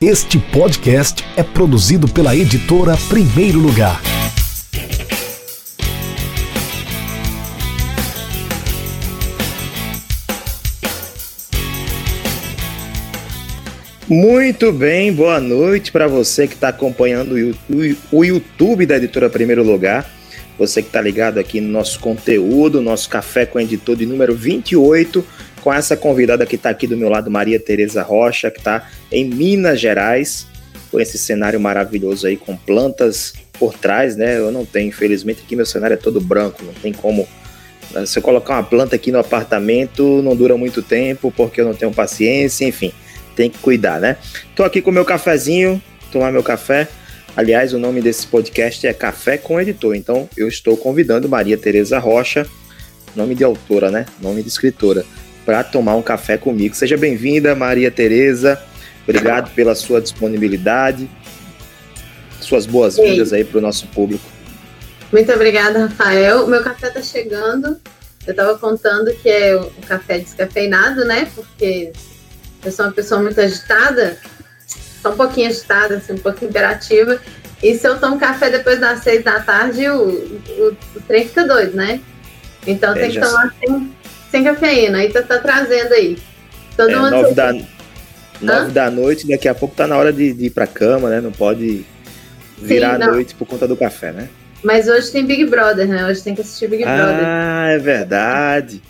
Este podcast é produzido pela editora Primeiro Lugar. Muito bem, boa noite para você que está acompanhando o YouTube da editora Primeiro Lugar. Você que está ligado aqui no nosso conteúdo, nosso Café com Editor de número 28 com essa convidada que está aqui do meu lado, Maria Tereza Rocha, que está em Minas Gerais, com esse cenário maravilhoso aí, com plantas por trás, né? Eu não tenho, infelizmente, aqui meu cenário é todo branco, não tem como. Né? Se eu colocar uma planta aqui no apartamento, não dura muito tempo, porque eu não tenho paciência, enfim, tem que cuidar, né? Tô aqui com meu cafezinho, tomar meu café. Aliás, o nome desse podcast é Café com Editor, então eu estou convidando Maria Tereza Rocha, nome de autora, né? Nome de escritora para tomar um café comigo. Seja bem-vinda, Maria Tereza. Obrigado pela sua disponibilidade. Suas boas-vindas aí para o nosso público. Muito obrigada, Rafael. Meu café está chegando. Eu estava contando que é o café descafeinado, né? Porque eu sou uma pessoa muito agitada, só um pouquinho agitada, assim, um pouco imperativa. E se eu tomo café depois das seis da tarde, o, o, o trem fica doido, né? Então é, tem que tomar assim, sem cafeína. Aí tá, tá trazendo aí. Todo é, mundo nove, da, nove da noite, daqui a pouco tá na hora de, de ir pra cama, né? Não pode virar Sim, a noite por conta do café, né? Mas hoje tem Big Brother, né? Hoje tem que assistir Big Brother. Ah, é verdade.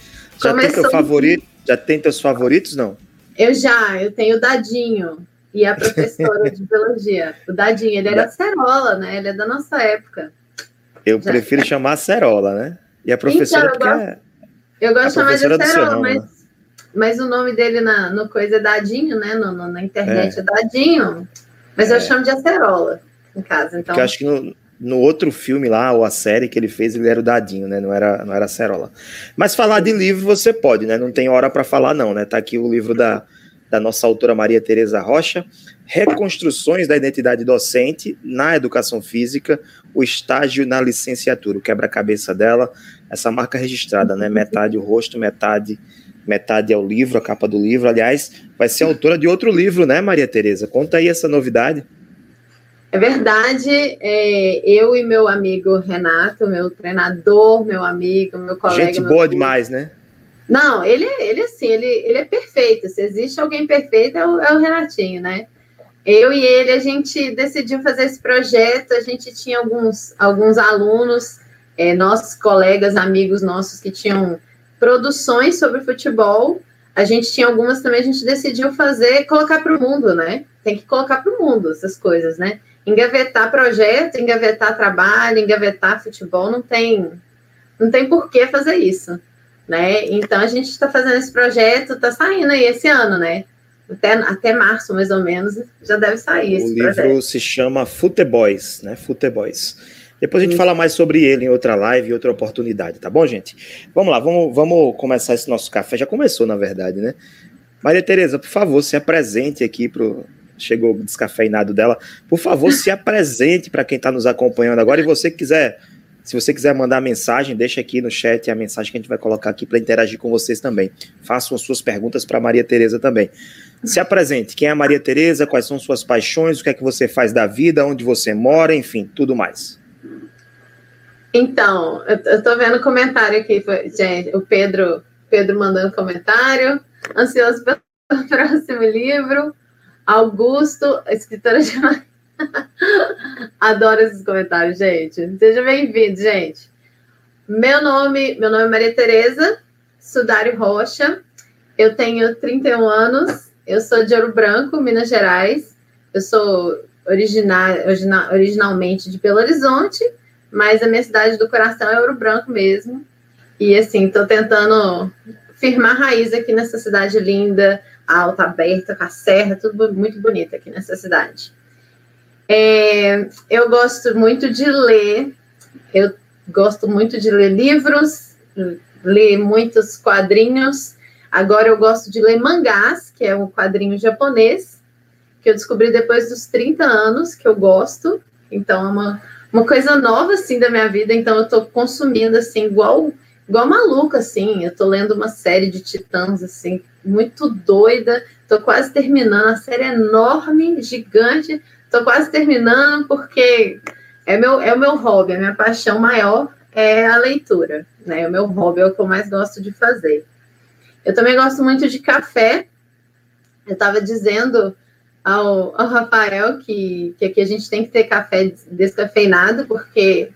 Já Começou... tem teu favorito? Já tem teus favoritos, não? Eu já, eu tenho o Dadinho e a professora de biologia. O Dadinho, ele era da... Cerola, né? Ele é da nossa época. Eu já. prefiro chamar Cerola, né? E a professora então, eu gosto... Eu gosto de chamar de Acerola, mas, mas o nome dele na, no coisa é Dadinho, né? No, no na internet é, é Dadinho. Mas é. eu chamo de Acerola em casa. Então... Porque eu acho que no, no outro filme lá, ou a série que ele fez, ele era o Dadinho, né? Não era, não era Acerola. Mas falar de livro você pode, né? Não tem hora para falar, não, né? Tá aqui o livro da, da nossa autora Maria Tereza Rocha, Reconstruções da Identidade Docente na Educação Física, o estágio na licenciatura, o quebra-cabeça dela, essa marca registrada, né? Metade o rosto, metade metade é o livro, a capa do livro. Aliás, vai ser autora de outro livro, né, Maria Tereza? Conta aí essa novidade. É verdade, é, eu e meu amigo Renato, meu treinador, meu amigo, meu colega. Gente boa amigo, demais, né? Não, ele, ele assim, ele, ele é perfeito. Se existe alguém perfeito, é o, é o Renatinho, né? Eu e ele, a gente decidiu fazer esse projeto, a gente tinha alguns, alguns alunos é, nossos colegas, amigos nossos que tinham produções sobre futebol. A gente tinha algumas também, a gente decidiu fazer, colocar para o mundo, né? Tem que colocar para o mundo essas coisas, né? Engavetar projeto, engavetar trabalho, engavetar futebol, não tem, não tem por que fazer isso, né? Então a gente está fazendo esse projeto, está saindo aí esse ano, né? Até, até março, mais ou menos, já deve sair. O livro projeto. se chama Futeboys, né? Futeboys. Depois a gente fala mais sobre ele em outra live, em outra oportunidade, tá bom, gente? Vamos lá, vamos, vamos começar esse nosso café. Já começou, na verdade, né? Maria Tereza, por favor, se apresente aqui pro. Chegou o descafeinado dela. Por favor, se apresente para quem está nos acompanhando agora. E você quiser, se você quiser mandar mensagem, deixa aqui no chat a mensagem que a gente vai colocar aqui para interagir com vocês também. Façam as suas perguntas para Maria Tereza também. Se apresente. Quem é a Maria Tereza? Quais são suas paixões? O que é que você faz da vida? Onde você mora? Enfim, tudo mais. Então, eu, estou vendo comentário aqui, gente, o Pedro, Pedro mandando comentário, ansioso pelo próximo livro, Augusto, escritora de Adoro esses comentários, gente. Seja bem-vindo, gente. Meu nome, meu nome é Maria Tereza Sudário Rocha. Eu tenho 31 anos. Eu sou de Ouro Branco, Minas Gerais. Eu sou original, original, originalmente de Belo Horizonte, mas a minha cidade do coração é Ouro Branco mesmo. E assim, estou tentando firmar raiz aqui nessa cidade linda, alta, aberta, com a serra, tudo muito bonito aqui nessa cidade. É, eu gosto muito de ler, eu gosto muito de ler livros, ler muitos quadrinhos. Agora eu gosto de ler mangás, que é um quadrinho japonês, que eu descobri depois dos 30 anos, que eu gosto. Então é uma uma coisa nova assim da minha vida, então eu estou consumindo assim igual igual maluca, assim. Eu tô lendo uma série de titãs, assim, muito doida. Tô quase terminando. A série é enorme, gigante. Tô quase terminando porque é, meu, é o meu hobby, a minha paixão maior é a leitura, né? O meu hobby é o que eu mais gosto de fazer. Eu também gosto muito de café. Eu estava dizendo ao, ao Rafael que, que aqui a gente tem que ter café descafeinado, porque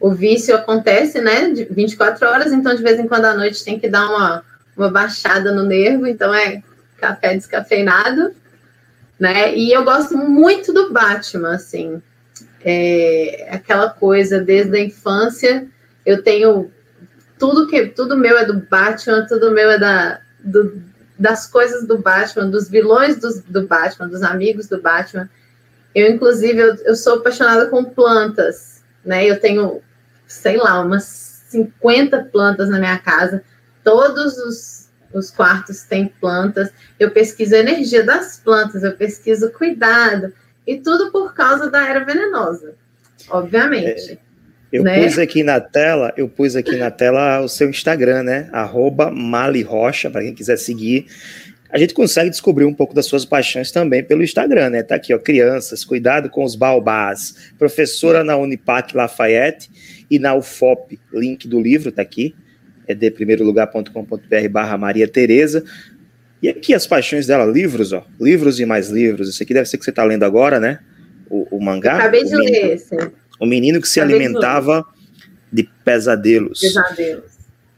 o vício acontece, né, de 24 horas, então de vez em quando à noite tem que dar uma, uma baixada no nervo, então é café descafeinado, né, e eu gosto muito do Batman, assim, é, aquela coisa desde a infância, eu tenho tudo que, tudo meu é do Batman, tudo meu é da, do, das coisas do Batman, dos vilões do, do Batman, dos amigos do Batman, eu, inclusive, eu, eu sou apaixonada com plantas, né? Eu tenho, sei lá, umas 50 plantas na minha casa, todos os, os quartos têm plantas. Eu pesquiso a energia das plantas, eu pesquiso cuidado, e tudo por causa da era venenosa, obviamente. É. Eu né? pus aqui na tela, eu pus aqui na tela o seu Instagram, né? Arroba Mali Rocha, para quem quiser seguir a gente consegue descobrir um pouco das suas paixões também pelo Instagram, né? Tá aqui, ó, crianças, cuidado com os baobás. Professora na Unipac Lafayette e na UFOP, link do livro tá aqui, é de primeirolugar.com.br barra Maria Tereza. E aqui as paixões dela, livros, ó, livros e mais livros. Esse aqui deve ser que você tá lendo agora, né? O, o mangá. acabei de ler esse. O menino que se alimentava de, de pesadelos. Pesadelos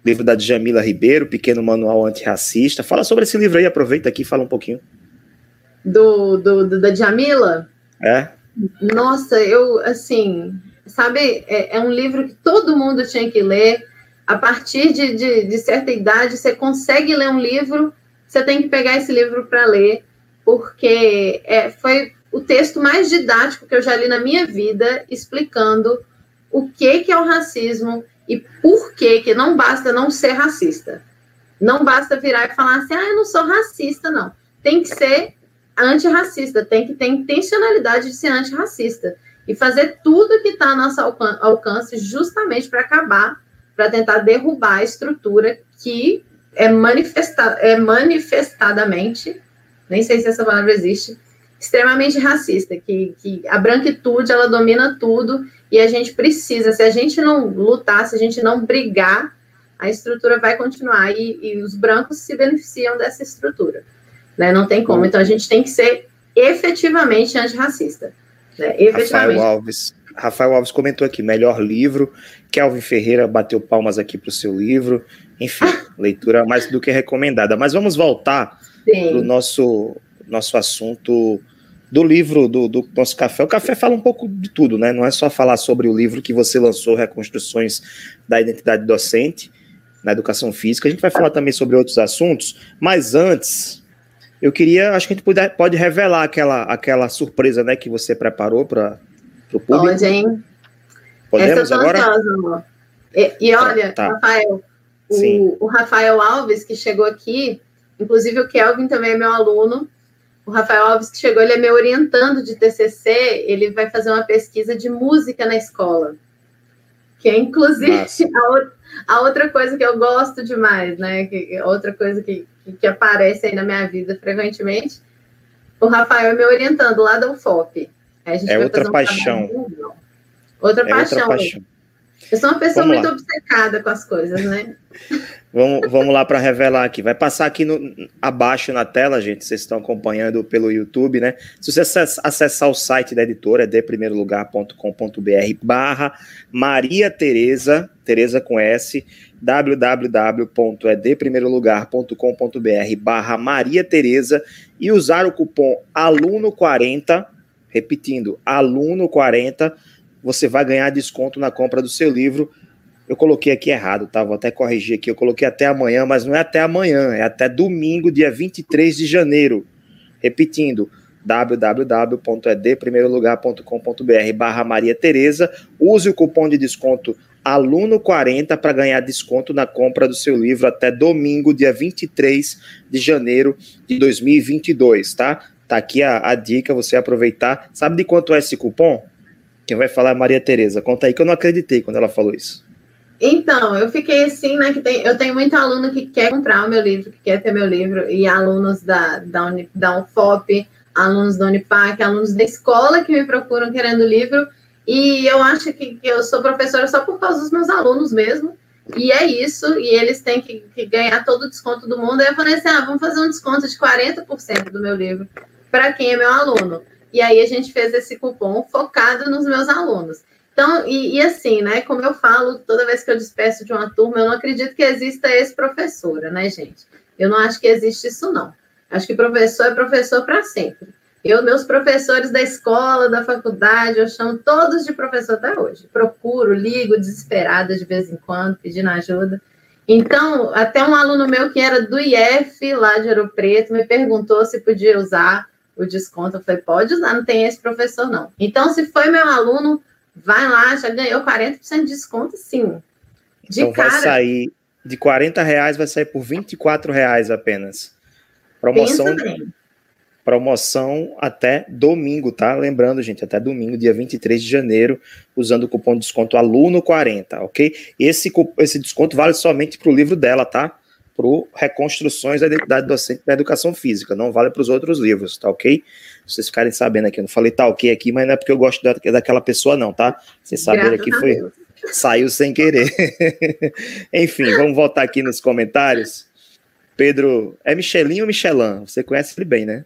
livro da Djamila Ribeiro, Pequeno Manual Antirracista. Fala sobre esse livro aí, aproveita aqui e fala um pouquinho. Do, do, do da Djamila? É. Nossa, eu, assim, sabe, é, é, um livro que todo mundo tinha que ler. A partir de, de, de certa idade, você consegue ler um livro, você tem que pegar esse livro para ler, porque é, foi o texto mais didático que eu já li na minha vida, explicando o que, que é o racismo, e por que que não basta não ser racista. Não basta virar e falar assim, ah, eu não sou racista, não. Tem que ser antirracista, tem que ter intencionalidade de ser antirracista. E fazer tudo que está ao nosso alcance justamente para acabar, para tentar derrubar a estrutura que é, manifesta é manifestadamente, nem sei se essa palavra existe, extremamente racista, que, que a branquitude ela domina tudo e a gente precisa, se a gente não lutar, se a gente não brigar, a estrutura vai continuar e, e os brancos se beneficiam dessa estrutura. Né? Não tem como. Então a gente tem que ser efetivamente antirracista. Né? Efetivamente. Rafael Alves. Rafael Alves comentou aqui, melhor livro. Kelvin Ferreira bateu palmas aqui para o seu livro. Enfim, leitura mais do que recomendada. Mas vamos voltar para o nosso, nosso assunto do livro do, do, nosso café. O café fala um pouco de tudo, né? Não é só falar sobre o livro que você lançou, Reconstruções da Identidade Docente na Educação Física. A gente vai falar também sobre outros assuntos, mas antes, eu queria, acho que a gente pode, pode revelar aquela, aquela surpresa, né, que você preparou para o público. Pode, hein? Podemos agora? Ansiosa, e, e, olha, tá, tá. Rafael, o, o Rafael Alves, que chegou aqui, inclusive o Kelvin também é meu aluno, o Rafael Alves que chegou, ele é meu orientando de TCC, ele vai fazer uma pesquisa de música na escola. Que é, inclusive, a, a, outra coisa que eu gosto demais, né? Que, outra coisa que, que, aparece aí na minha vida frequentemente. O Rafael é meu orientando lá da UFOP. é outra, um paixão. outra é paixão. Outra paixão. Eu sou uma pessoa Vamos muito lá. obcecada com as coisas, né? vamos, vamos lá para revelar aqui. Vai passar aqui no, abaixo na tela, gente. Vocês estão acompanhando pelo YouTube, né? Se você acessar o site da editora, é deprimeirolugar.com.br barra Maria Tereza, Tereza com S, www.edeprimeirolugar.com.br barra Maria Tereza e usar o cupom aluno40, repetindo, aluno40 você vai ganhar desconto na compra do seu livro. Eu coloquei aqui errado, tá? Vou até corrigir aqui. Eu coloquei até amanhã, mas não é até amanhã, é até domingo, dia 23 de janeiro. Repetindo, www.edprimeirolugar.com.br barra Maria Tereza. Use o cupom de desconto aluno40 para ganhar desconto na compra do seu livro até domingo, dia 23 de janeiro de 2022, tá? Tá aqui a, a dica, você aproveitar. Sabe de quanto é esse cupom? Quem vai falar é Maria Tereza. Conta aí que eu não acreditei quando ela falou isso. Então, eu fiquei assim, né? Que tem, eu tenho muito aluno que quer comprar o meu livro, que quer ter meu livro, e alunos da, da, Uni, da UFOP, alunos da Unipac, alunos da escola que me procuram querendo livro, e eu acho que, que eu sou professora só por causa dos meus alunos mesmo, e é isso, e eles têm que, que ganhar todo o desconto do mundo. Aí eu falei assim: ah, vamos fazer um desconto de 40% do meu livro para quem é meu aluno. E aí a gente fez esse cupom focado nos meus alunos. Então, e, e, assim, né? Como eu falo, toda vez que eu despeço de uma turma, eu não acredito que exista ex-professora, né, gente? Eu não acho que existe isso, não. Acho que professor é professor para sempre. Eu, meus professores da escola, da faculdade, eu chamo todos de professor até hoje. Procuro, ligo, desesperada de vez em quando, pedindo ajuda. Então, até um aluno meu que era do IF, lá de Ouro Preto, me perguntou se podia usar o desconto. Eu falei, pode usar, não tem esse professor, não. Então, se foi meu aluno, vai lá, já ganhou 40% de desconto, sim. De então cara. vai sair de 40 reais, vai sair por 24 reais apenas. Promoção, promoção até domingo, tá? Lembrando, gente, até domingo, dia 23 de janeiro, usando o cupom de desconto aluno40, ok? Esse, esse desconto vale somente para o livro dela, tá? Para Reconstruções da Identidade Docente da Educação Física, não vale para os outros livros, tá ok? Vocês ficarem sabendo aqui, eu não falei tá ok aqui, mas não é porque eu gosto da, daquela pessoa, não, tá? Vocês saberem aqui foi. Saiu sem querer. Enfim, vamos voltar aqui nos comentários. Pedro, é Michelin ou Michelin? Você conhece ele bem, né?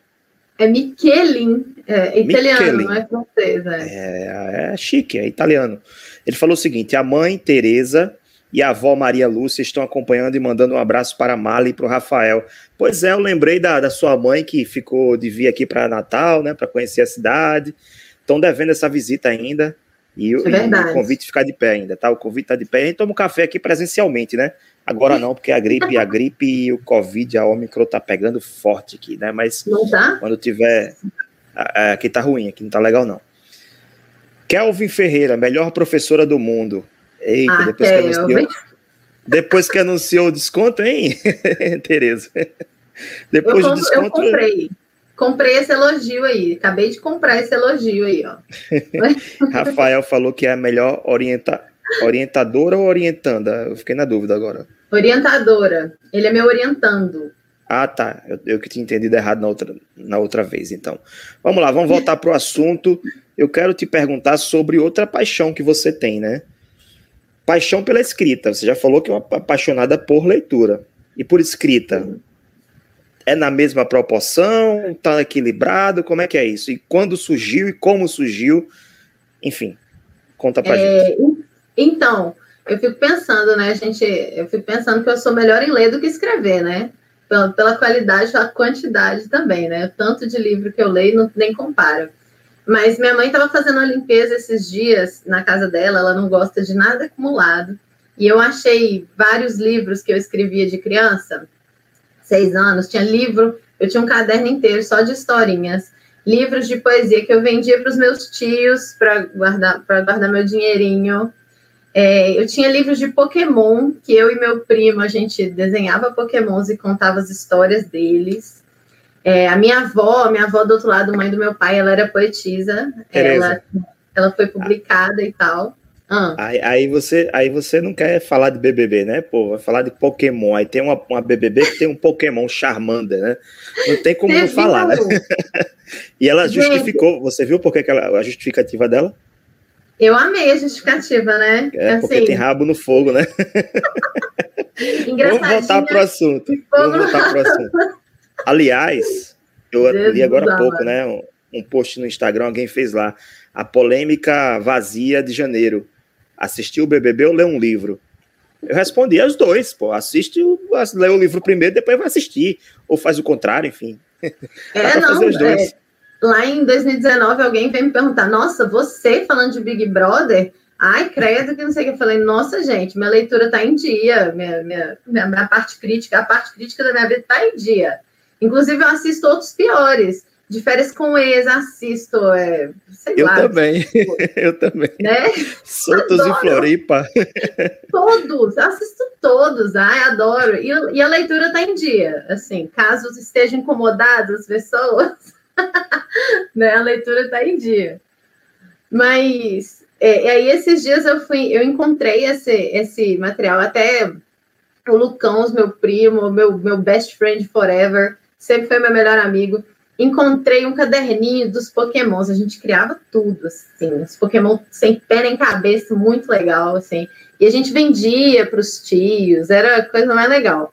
É Michelin, é italiano, Michelin. não é francês. É. é, é chique, é italiano. Ele falou o seguinte: a mãe Teresa e a avó Maria Lúcia estão acompanhando e mandando um abraço para a Mali e para o Rafael. Pois é, eu lembrei da, da sua mãe que ficou de vir aqui para Natal, né, para conhecer a cidade. Estão devendo essa visita ainda. E, é e o convite ficar de pé ainda, tá? O convite está de pé. A gente toma um café aqui presencialmente, né? Agora não, porque a gripe, a gripe e o Covid, a Omicron tá pegando forte aqui, né? Mas tá? quando tiver. Aqui tá ruim, aqui não tá legal, não. Kelvin Ferreira, melhor professora do mundo. Eita, ah, depois, que anunciou, depois que anunciou o desconto, hein, Tereza? Depois eu, do desconto. Eu comprei. Comprei esse elogio aí. Acabei de comprar esse elogio aí, ó. Rafael falou que é a melhor orienta, orientadora ou orientanda? Eu fiquei na dúvida agora. Orientadora. Ele é meu orientando. Ah, tá. Eu, eu que tinha entendido errado na outra, na outra vez, então. Vamos lá, vamos voltar para o assunto. Eu quero te perguntar sobre outra paixão que você tem, né? Paixão pela escrita. Você já falou que é uma apaixonada por leitura. E por escrita? É na mesma proporção? Está equilibrado? Como é que é isso? E quando surgiu e como surgiu? Enfim, conta pra é, gente. Então, eu fico pensando, né, gente? Eu fico pensando que eu sou melhor em ler do que escrever, né? Pela, pela qualidade, a quantidade também, né? O tanto de livro que eu leio não, nem compara. Mas minha mãe estava fazendo uma limpeza esses dias na casa dela, ela não gosta de nada acumulado. E eu achei vários livros que eu escrevia de criança, seis anos, tinha livro, eu tinha um caderno inteiro só de historinhas, livros de poesia que eu vendia para os meus tios para guardar, guardar meu dinheirinho. É, eu tinha livros de Pokémon, que eu e meu primo, a gente desenhava Pokémons e contava as histórias deles. É, a minha avó, minha avó do outro lado, mãe do meu pai, ela era poetisa. Ela, ela foi publicada e tal. Ah. Aí, aí, você, aí você não quer falar de BBB, né? Pô, vai falar de Pokémon. Aí tem uma, uma BBB que tem um Pokémon Charmander, né? Não tem como não falar, né? e ela justificou. Você viu por que ela, a justificativa dela? Eu amei a justificativa, né? É, assim... porque tem rabo no fogo, né? Vamos voltar pro assunto. Vamos voltar pro assunto. Aliás, eu li agora há pouco, né? Um, um post no Instagram, alguém fez lá. A polêmica vazia de janeiro. Assistiu o BBB ou leu um livro? Eu respondi as dois, pô. Assiste, lê o livro primeiro, depois vai assistir. Ou faz o contrário, enfim. É, não, é, lá em 2019 alguém veio me perguntar, nossa, você falando de Big Brother? Ai, credo que não sei o que. Eu falei, nossa, gente, minha leitura tá em dia, minha, minha, minha, minha parte crítica, a parte crítica da minha vida tá em dia. Inclusive, eu assisto outros piores. De férias com ex, assisto. É, eu lá, também. Tipo, eu também. Né? Soltos em Floripa. Todos, assisto todos. Ai, adoro. E, e a leitura está em dia. Assim, caso estejam incomodadas as pessoas, né, a leitura está em dia. Mas é, e aí esses dias eu fui, eu encontrei esse, esse material, até o Lucão, meu primo, meu, meu best friend forever, sempre foi meu melhor amigo. Encontrei um caderninho dos Pokémons, a gente criava tudo, assim, os Pokémon sem pé nem cabeça, muito legal, assim. E a gente vendia para os tios, era a coisa mais legal.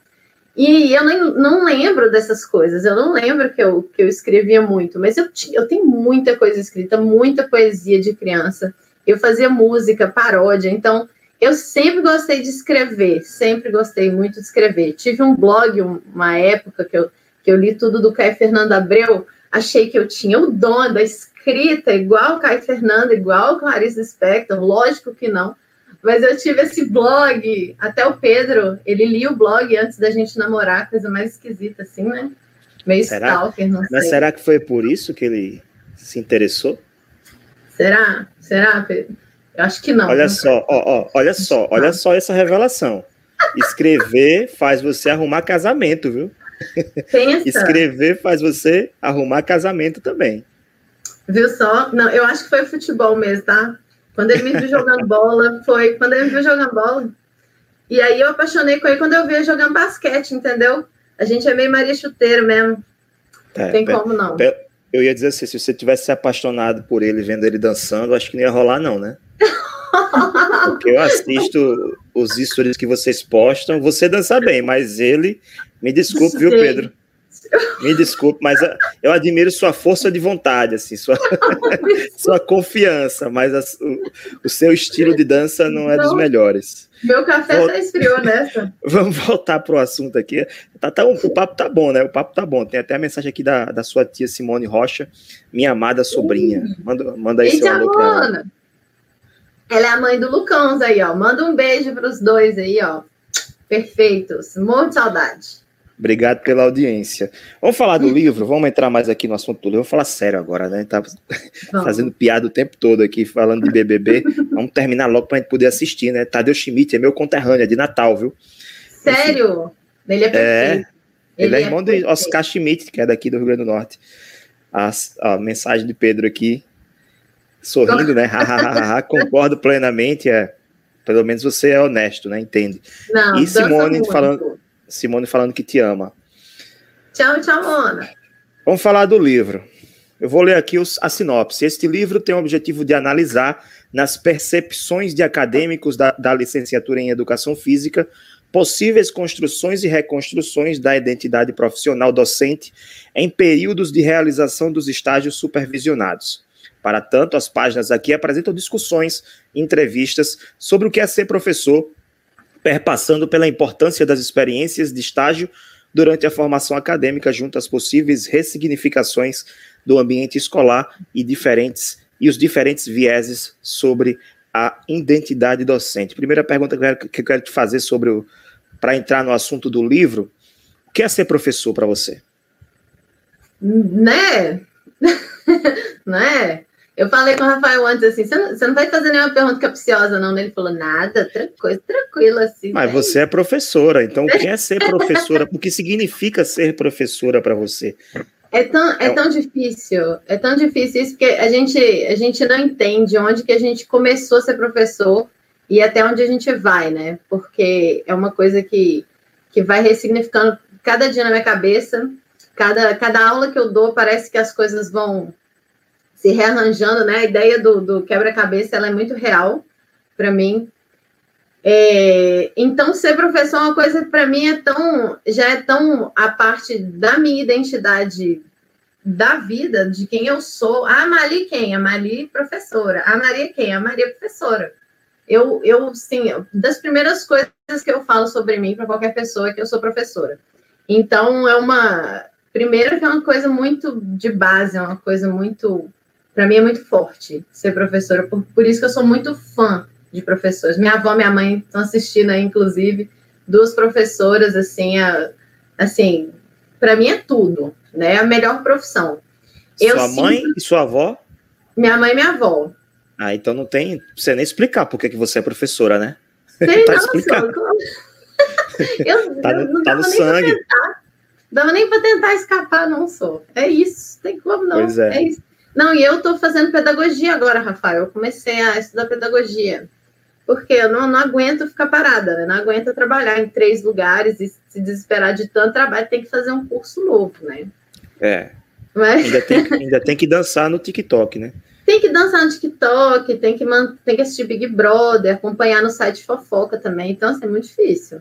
E eu nem, não lembro dessas coisas, eu não lembro que eu, que eu escrevia muito, mas eu, eu tenho muita coisa escrita, muita poesia de criança. Eu fazia música, paródia, então eu sempre gostei de escrever, sempre gostei muito de escrever. Tive um blog, uma época que eu, que eu li tudo do Caio Fernando Abreu, achei que eu tinha o dom da escrita, igual o Caio Fernando, igual o Clarice Spector, lógico que não mas eu tive esse blog, até o Pedro, ele lia o blog antes da gente namorar, coisa mais esquisita, assim, né? Meio será? stalker, não sei. Mas será que foi por isso que ele se interessou? Será? Será, Pedro? Eu acho que não. Olha não só, ó, ó, olha só, olha só essa revelação. Escrever faz você arrumar casamento, viu? Pensa. Escrever faz você arrumar casamento também. Viu só? Não, eu acho que foi futebol mesmo, tá? Quando ele me viu jogando bola, foi quando ele me viu jogando bola. E aí eu apaixonei com ele quando eu vi ele jogando basquete, entendeu? A gente é meio Maria Chuteira mesmo. É, Tem como não. Eu ia dizer assim, se você tivesse se apaixonado por ele vendo ele dançando, acho que não ia rolar, não, né? Porque eu assisto os stories que vocês postam, você dança bem, mas ele, me desculpe, viu, Pedro? Me desculpe, mas eu admiro sua força de vontade, assim, sua, sua confiança, mas a, o, o, seu estilo de dança não é dos melhores. Meu café Vol... tá esfriou nessa. Vamos voltar pro assunto aqui. Tá, tá, o papo tá bom, né? O papo tá bom. Tem até a mensagem aqui da, da sua tia Simone Rocha, minha amada sobrinha. Manda, manda aí seu alô pra ela. Ela é a mãe do Lucão aí, ó. Manda um beijo pros dois aí, ó. Perfeitos. Muito saudade. Obrigado pela audiência. Vamos falar do livro? Vamos entrar mais aqui no assunto do livro. Vamos falar sério agora, né? Tá fazendo piada o tempo todo aqui, falando de BBB. Vamos terminar logo para a gente poder assistir, né? Tadeu Schmidt é meu conterrâneo, é de Natal, viu? Sério? Ele é perfeito. É, ele, ele é, é irmão perfeito. de Oscar Schmidt, que é daqui do Rio Grande do Norte. A, a mensagem de Pedro aqui, sorrindo, né? Concordo plenamente. É, pelo menos você é honesto, né? Entende? Não, e Simone falando Simone falando que te ama. Tchau, tchau, Mona. Vamos falar do livro. Eu vou ler aqui os, a sinopse. Este livro tem o objetivo de analisar, nas percepções de acadêmicos da, da licenciatura em Educação Física, possíveis construções e reconstruções da identidade profissional docente em períodos de realização dos estágios supervisionados. Para tanto, as páginas aqui apresentam discussões, entrevistas sobre o que é ser professor perpassando pela importância das experiências de estágio durante a formação acadêmica junto às possíveis ressignificações do ambiente escolar e diferentes e os diferentes vieses sobre a identidade docente. Primeira pergunta que eu quero, que quero te fazer sobre o para entrar no assunto do livro, o que é ser professor para você? Né? né? Eu falei com o Rafael antes assim: você não, você não vai fazer nenhuma pergunta capciosa, não. Ele falou: nada, tranquilo, tranquilo assim. Mas né? você é professora, então o que é ser professora? o que significa ser professora para você? É tão, é, é tão difícil, é tão difícil isso, porque a gente, a gente não entende onde que a gente começou a ser professor e até onde a gente vai, né? Porque é uma coisa que, que vai ressignificando cada dia na minha cabeça. Cada, cada aula que eu dou, parece que as coisas vão se rearranjando, né? A ideia do, do quebra-cabeça ela é muito real para mim. É, então, ser professor é uma coisa para mim é tão, já é tão a parte da minha identidade da vida, de quem eu sou. A Mali quem? A Mali professora. A Maria quem? A Maria professora. Eu, eu, sim, das primeiras coisas que eu falo sobre mim para qualquer pessoa é que eu sou professora. Então, é uma. Primeiro, que é uma coisa muito de base, é uma coisa muito para mim é muito forte ser professora, por, por isso que eu sou muito fã de professores. Minha avó e minha mãe estão assistindo aí, inclusive, duas professoras, assim, a, assim, para mim é tudo, né? É a melhor profissão. Sua eu mãe sinto... e sua avó? Minha mãe e minha avó. Ah, então não tem, você nem explicar por que, você é professora, né? Tem, tá não, explicado. eu, tá no, tá no sangue. Dava nem para tentar escapar, não sou. É isso, tem como não. Pois é. é isso. Não, e eu estou fazendo pedagogia agora, Rafael. Eu comecei a estudar pedagogia. Porque eu não, não aguento ficar parada, né? Não aguento trabalhar em três lugares e se desesperar de tanto trabalho, tem que fazer um curso novo, né? É. Mas... Ainda, tem, ainda tem que dançar no TikTok, né? Tem que dançar no TikTok, tem que, tem que assistir Big Brother, acompanhar no site fofoca também. Então, assim, é muito difícil.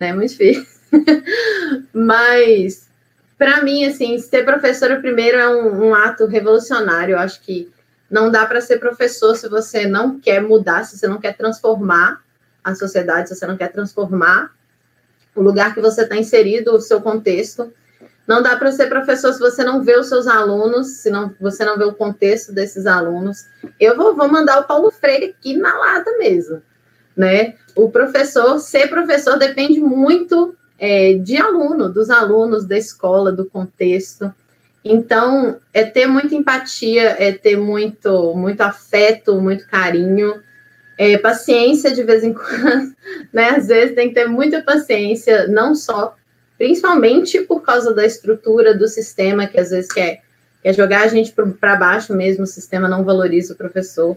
Né? É muito difícil. Mas, para mim, assim, ser professora primeiro é um, um ato revolucionário. Eu acho que não dá para ser professor se você não quer mudar, se você não quer transformar a sociedade, se você não quer transformar o lugar que você está inserido, o seu contexto. Não dá para ser professor se você não vê os seus alunos, se não, você não vê o contexto desses alunos. Eu vou, vou mandar o Paulo Freire aqui na lata mesmo, né? O professor, ser professor depende muito é, de aluno, dos alunos, da escola, do contexto. Então, é ter muita empatia, é ter muito, muito afeto, muito carinho, é, paciência de vez em quando, né? Às vezes tem que ter muita paciência, não só principalmente por causa da estrutura do sistema, que às vezes quer, quer jogar a gente para baixo mesmo, o sistema não valoriza o professor.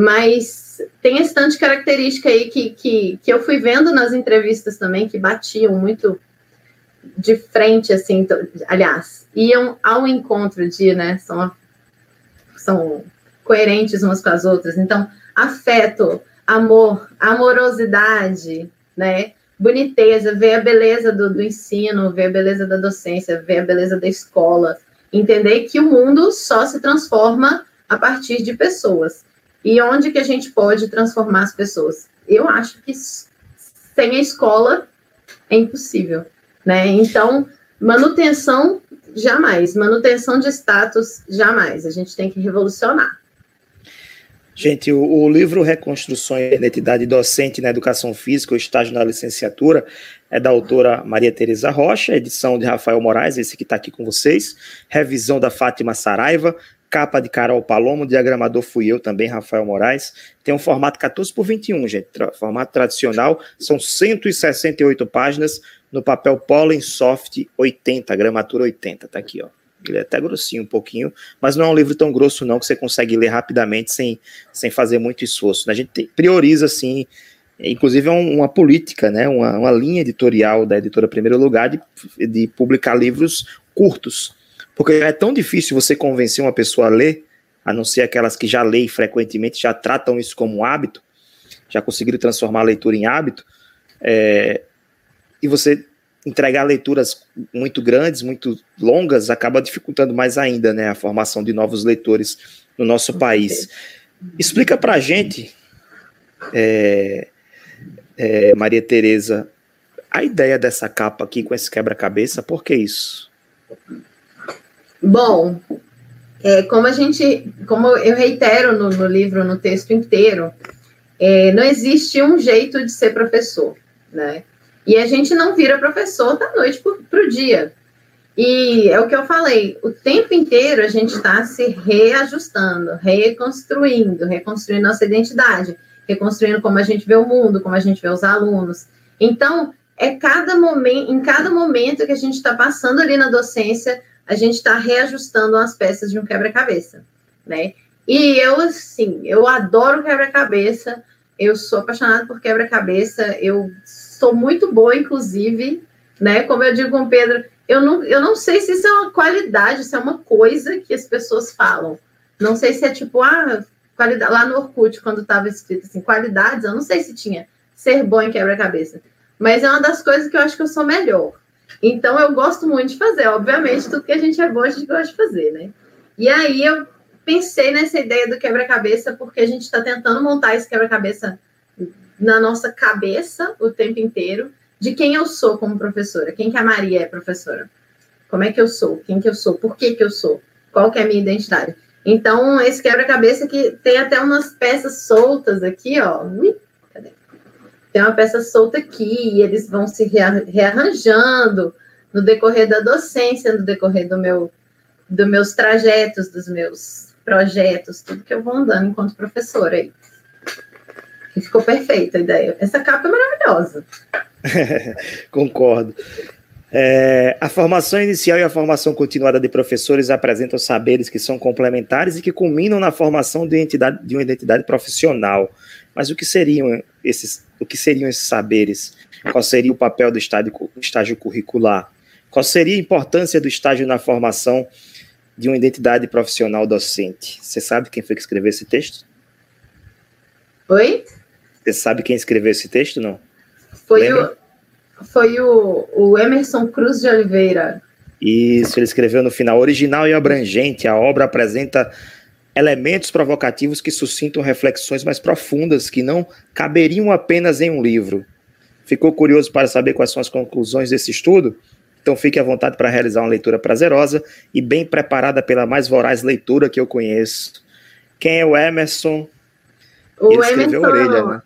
Mas tem esse tanto de característica aí que, que, que eu fui vendo nas entrevistas também, que batiam muito de frente, assim, aliás, iam ao encontro de, né, são, são coerentes umas com as outras. Então, afeto, amor, amorosidade, né, boniteza, ver a beleza do, do ensino, ver a beleza da docência, ver a beleza da escola, entender que o mundo só se transforma a partir de pessoas. E onde que a gente pode transformar as pessoas? Eu acho que sem a escola é impossível, né? Então, manutenção jamais, manutenção de status jamais. A gente tem que revolucionar. Gente, o, o, livro Reconstruções da Identidade Docente na Educação Física, o estágio na licenciatura, é da autora Maria Tereza Rocha, edição de Rafael Moraes, esse que está aqui com vocês, revisão da Fátima Saraiva, capa de Carol Palomo, diagramador fui eu também, Rafael Moraes. Tem um formato 14 por 21, gente, formato tradicional, são 168 páginas no papel Pollen Soft 80, gramatura 80, tá aqui, ó. Ele é até grossinho um pouquinho, mas não é um livro tão grosso não que você consegue ler rapidamente sem, sem fazer muito esforço. Né? A gente prioriza assim, inclusive é uma política, né? Uma, uma, linha editorial da editora Primeiro Lugar de, de publicar livros curtos, porque é tão difícil você convencer uma pessoa a ler, a não ser aquelas que já leem frequentemente, já tratam isso como um hábito, já conseguiram transformar a leitura em hábito, é, e você entregar leituras muito grandes, muito longas, acaba dificultando mais ainda né, a formação de novos leitores no nosso país. Explica para a gente, é, é, Maria Tereza, a ideia dessa capa aqui com esse quebra-cabeça, por que isso? Bom, é, como a gente, como eu reitero no, no livro, no texto inteiro, é, não existe um jeito de ser professor, né? E a gente não vira professor da noite para o dia. E é o que eu falei, o tempo inteiro a gente está se reajustando, reconstruindo, reconstruindo nossa identidade, reconstruindo como a gente vê o mundo, como a gente vê os alunos. Então, é cada momento, em cada momento que a gente está passando ali na docência, a gente está reajustando as peças de um quebra-cabeça, né? E eu, assim, eu adoro quebra-cabeça, eu sou apaixonada por quebra-cabeça, eu sou muito boa, inclusive, né? Como eu digo com o Pedro, eu não, eu não sei se isso é uma qualidade, se é uma coisa que as pessoas falam. Não sei se é tipo, ah, qualidade. Lá no Orkut, quando estava escrito assim, qualidades, eu não sei se tinha ser bom em quebra-cabeça. Mas é uma das coisas que eu acho que eu sou melhor. Então eu gosto muito de fazer. Obviamente, tudo que a gente é bom, a gente gosta de fazer, né? E aí eu pensei nessa ideia do quebra-cabeça, porque a gente está tentando montar esse quebra-cabeça na nossa cabeça o tempo inteiro de quem eu sou como professora, quem que a Maria é professora, como é que eu sou, quem que eu sou, por que que eu sou, qual que é a minha identidade. Então, esse quebra-cabeça que tem até umas peças soltas aqui, ó. Tem uma peça solta aqui e eles vão se rearranjando no decorrer da docência, no decorrer do meu, dos meus trajetos, dos meus projetos, tudo que eu vou andando enquanto professora aí. E ficou perfeita a ideia. Essa capa é maravilhosa. Concordo. É, a formação inicial e a formação continuada de professores apresentam saberes que são complementares e que culminam na formação de, entidade, de uma identidade profissional. Mas o que seriam esses, o que seriam esses saberes? Qual seria o papel do estágio, estágio curricular? Qual seria a importância do estágio na formação de uma identidade profissional docente? Você sabe quem foi que escreveu esse texto? Oi? Você sabe quem escreveu esse texto, não? Foi o foi o, o Emerson Cruz de Oliveira. Isso, ele escreveu no final, original e abrangente, a obra apresenta elementos provocativos que suscitam reflexões mais profundas que não caberiam apenas em um livro. Ficou curioso para saber quais são as conclusões desse estudo? Então fique à vontade para realizar uma leitura prazerosa e bem preparada pela mais voraz leitura que eu conheço. Quem é o Emerson? O ele Emerson, orelha, né?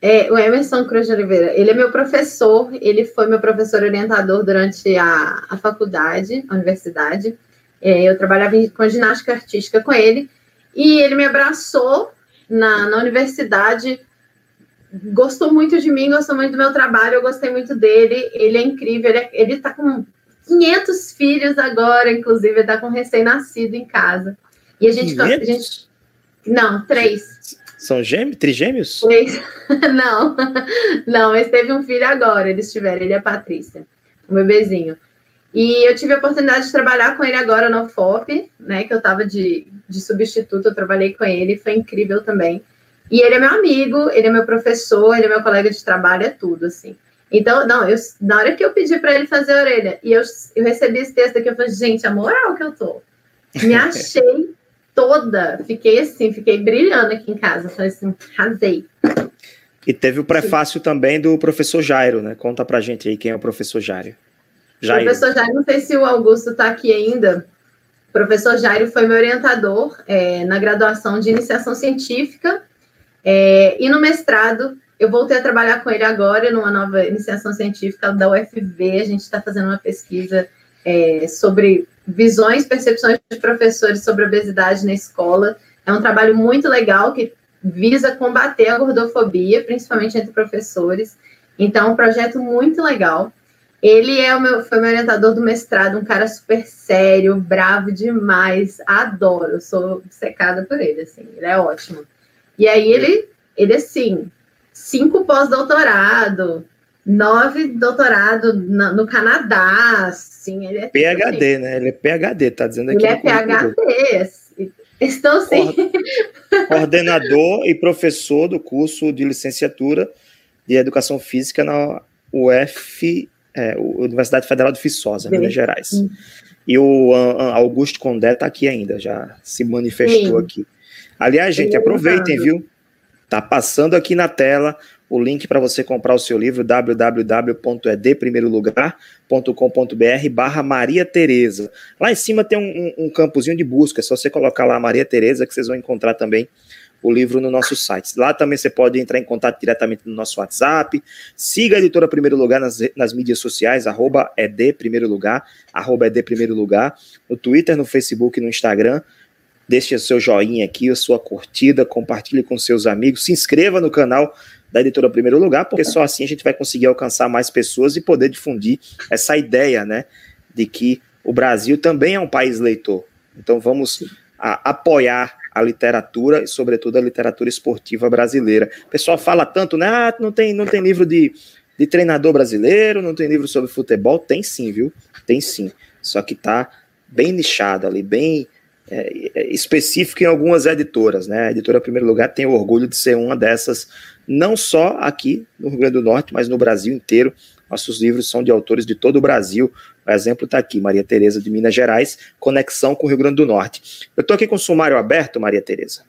É, o Emerson Cruz de Oliveira, ele é meu professor, ele foi meu professor orientador durante a, a faculdade, a universidade. É, eu trabalhava com ginástica artística com ele, e ele me abraçou na, na universidade, gostou muito de mim, gostou muito do meu trabalho, eu gostei muito dele, ele é incrível, ele, é, ele tá com 500 filhos agora, inclusive, ele tá com recém-nascido em casa. E a gente, a gente... Não, três. São gêmeos? Trigêmeos? Não, não, mas teve um filho agora, eles tiveram, ele é Patrícia, um bebezinho. E eu tive a oportunidade de trabalhar com ele agora no FOP, né? Que eu estava de, de substituto, eu trabalhei com ele, foi incrível também. E ele é meu amigo, ele é meu professor, ele é meu colega de trabalho, é tudo, assim. Então, não, eu, na hora que eu pedi para ele fazer a orelha, e eu, eu recebi esse texto aqui, eu falei, gente, a moral que eu tô. Me achei toda, fiquei assim, fiquei brilhando aqui em casa. Falei assim, rasei. E teve o prefácio Sim. também do professor Jairo, né? Conta pra gente aí quem é o professor Jairo. Jairo. Professor Jairo, não sei se o Augusto tá aqui ainda. O professor Jairo foi meu orientador é, na graduação de iniciação científica é, e no mestrado. Eu voltei a trabalhar com ele agora numa nova iniciação científica da UFV. A gente está fazendo uma pesquisa é, sobre visões, percepções de professores sobre obesidade na escola. É um trabalho muito legal que visa combater a gordofobia, principalmente entre professores. Então, é um projeto muito legal. Ele é o meu, foi meu orientador do mestrado, um cara super sério, bravo demais, adoro, sou secada por ele, assim, ele é ótimo. E aí ele, ele assim, cinco pós-doutorado, nove doutorado no, no Canadá, assim, ele é PhD, assim. né? Ele é PhD, tá dizendo aqui. Ele é PhD. Estou sim. Coordenador e professor do curso de licenciatura de Educação Física na UF, é, Universidade Federal de Viçosa, Bem. Minas Gerais. E o Augusto Condé tá aqui ainda, já se manifestou sim. aqui. Aliás, gente, aproveitem, viu? Tá passando aqui na tela o link para você comprar o seu livro, www.edprimeirolugar.com.br barra Maria Tereza. Lá em cima tem um, um, um campozinho de busca, é só você colocar lá Maria Tereza que vocês vão encontrar também o livro no nosso site. Lá também você pode entrar em contato diretamente no nosso WhatsApp. Siga a editora Primeiro Lugar nas, nas mídias sociais, arroba ED Primeiro Lugar, arroba ED Primeiro Lugar, no Twitter, no Facebook no Instagram. Deixe o seu joinha aqui, a sua curtida, compartilhe com seus amigos, se inscreva no canal da editora Primeiro Lugar, porque só assim a gente vai conseguir alcançar mais pessoas e poder difundir essa ideia, né, de que o Brasil também é um país leitor. Então vamos a, apoiar a literatura e, sobretudo, a literatura esportiva brasileira. O pessoal fala tanto, né? Ah, não tem, não tem livro de, de treinador brasileiro, não tem livro sobre futebol. Tem sim, viu? Tem sim. Só que tá bem nichado ali, bem é, é específico em algumas editoras, né? A editora Primeiro Lugar tem o orgulho de ser uma dessas não só aqui no Rio Grande do Norte, mas no Brasil inteiro. Nossos livros são de autores de todo o Brasil. O exemplo está aqui, Maria Tereza de Minas Gerais, conexão com o Rio Grande do Norte. Eu estou aqui com o sumário aberto, Maria Tereza.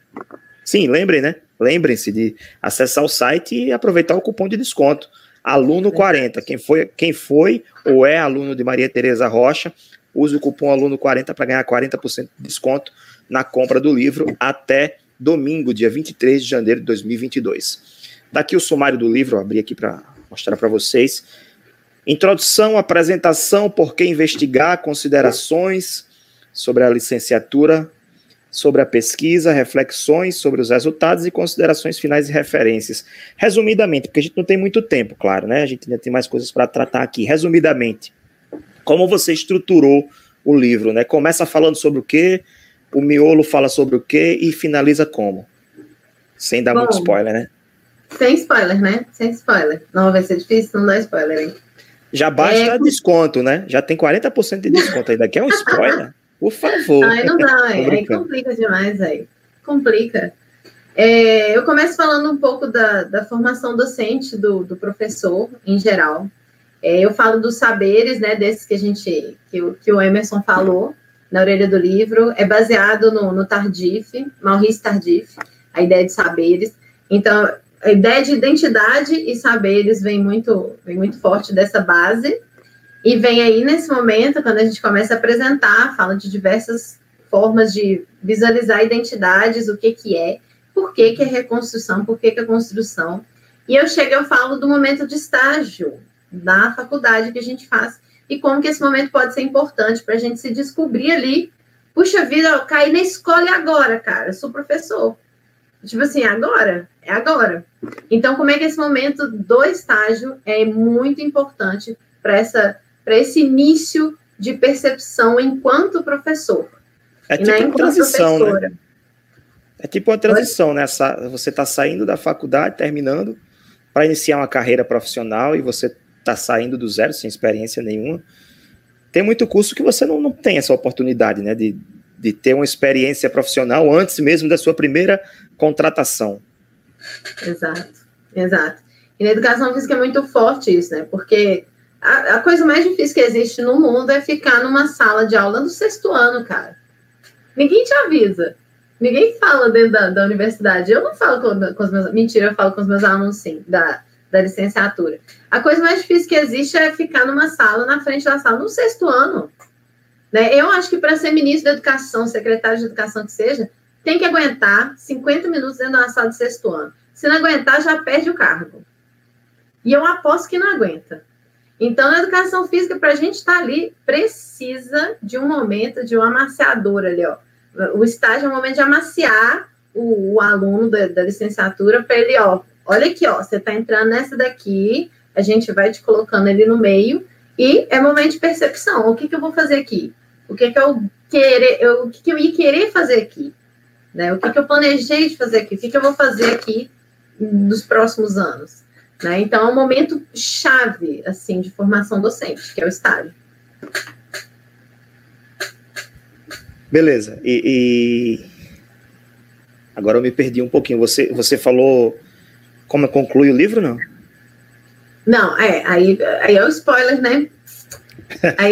Sim, lembrem, né? Lembrem-se de acessar o site e aproveitar o cupom de desconto. Aluno 40. Quem foi, quem foi ou é aluno de Maria Tereza Rocha, use o cupom aluno 40 para ganhar 40% de desconto na compra do livro até domingo, dia 23 de janeiro de 2022. Daqui o sumário do livro, abri aqui para mostrar para vocês. Introdução, apresentação, por que investigar, considerações sobre a licenciatura, sobre a pesquisa, reflexões sobre os resultados e considerações finais e referências. Resumidamente, porque a gente não tem muito tempo, claro, né? A gente ainda tem mais coisas para tratar aqui. Resumidamente, como você estruturou o livro, né? Começa falando sobre o quê, o miolo fala sobre o quê e finaliza como? Sem dar Bom, muito spoiler, né? Sem spoiler, né? Sem spoiler. Não vai ser difícil não dar spoiler, hein? Já basta é... desconto, né? Já tem 40% de desconto ainda. Quer um spoiler? Por favor. Aí não dá, aí complica demais aí. Complica. É, eu começo falando um pouco da, da formação docente do, do professor em geral. É, eu falo dos saberes, né, desses que a gente, que, o, que o Emerson falou na orelha do livro, é baseado no, no Tardif, Maurice Tardif, a ideia de saberes. Então, a ideia de identidade e saberes vem muito, vem muito forte dessa base, e vem aí nesse momento, quando a gente começa a apresentar, fala de diversas formas de visualizar identidades, o que que é, por que que é reconstrução, por que que é construção. E eu chego, eu falo do momento de estágio, da faculdade que a gente faz e como que esse momento pode ser importante para a gente se descobrir ali. Puxa vida, eu caí na escola agora, cara, eu sou professor. Tipo assim, agora, é agora. Então, como é que esse momento do estágio é muito importante para essa para esse início de percepção enquanto professor? É tipo né, uma transição, né? É tipo uma transição, né? Você está saindo da faculdade, terminando, para iniciar uma carreira profissional e você está saindo do zero, sem experiência nenhuma. Tem muito curso que você não, não tem essa oportunidade, né, de, de ter uma experiência profissional antes mesmo da sua primeira contratação. Exato, exato. E na educação física é muito forte isso, né, porque a, a coisa mais difícil que existe no mundo é ficar numa sala de aula do sexto ano, cara. Ninguém te avisa. Ninguém fala dentro da, da universidade. Eu não falo com, com os meus. Mentira, eu falo com os meus alunos, sim, da, da licenciatura. A coisa mais difícil que existe é ficar numa sala, na frente da sala, no sexto ano. Né? Eu acho que para ser ministro da educação, secretário de educação que seja, tem que aguentar 50 minutos dentro da sala de sexto ano. Se não aguentar, já perde o cargo. E eu aposto que não aguenta. Então, na educação física, para a gente estar tá ali, precisa de um momento, de um amaciador ali, ó. O estágio é um momento de amaciar o, o aluno da, da licenciatura para ele, ó, olha aqui, ó, você está entrando nessa daqui, a gente vai te colocando ali no meio, e é momento de percepção. O que, que eu vou fazer aqui? O que, que eu querer, eu, o que, que eu ia querer fazer aqui? Né? O que, que eu planejei de fazer aqui? O que, que eu vou fazer aqui nos próximos anos? Né? Então, é um momento chave, assim, de formação docente, que é o estágio. Beleza. E, e, agora eu me perdi um pouquinho. Você, você falou como conclui o livro, não? Não, é, aí, aí é o spoiler, né?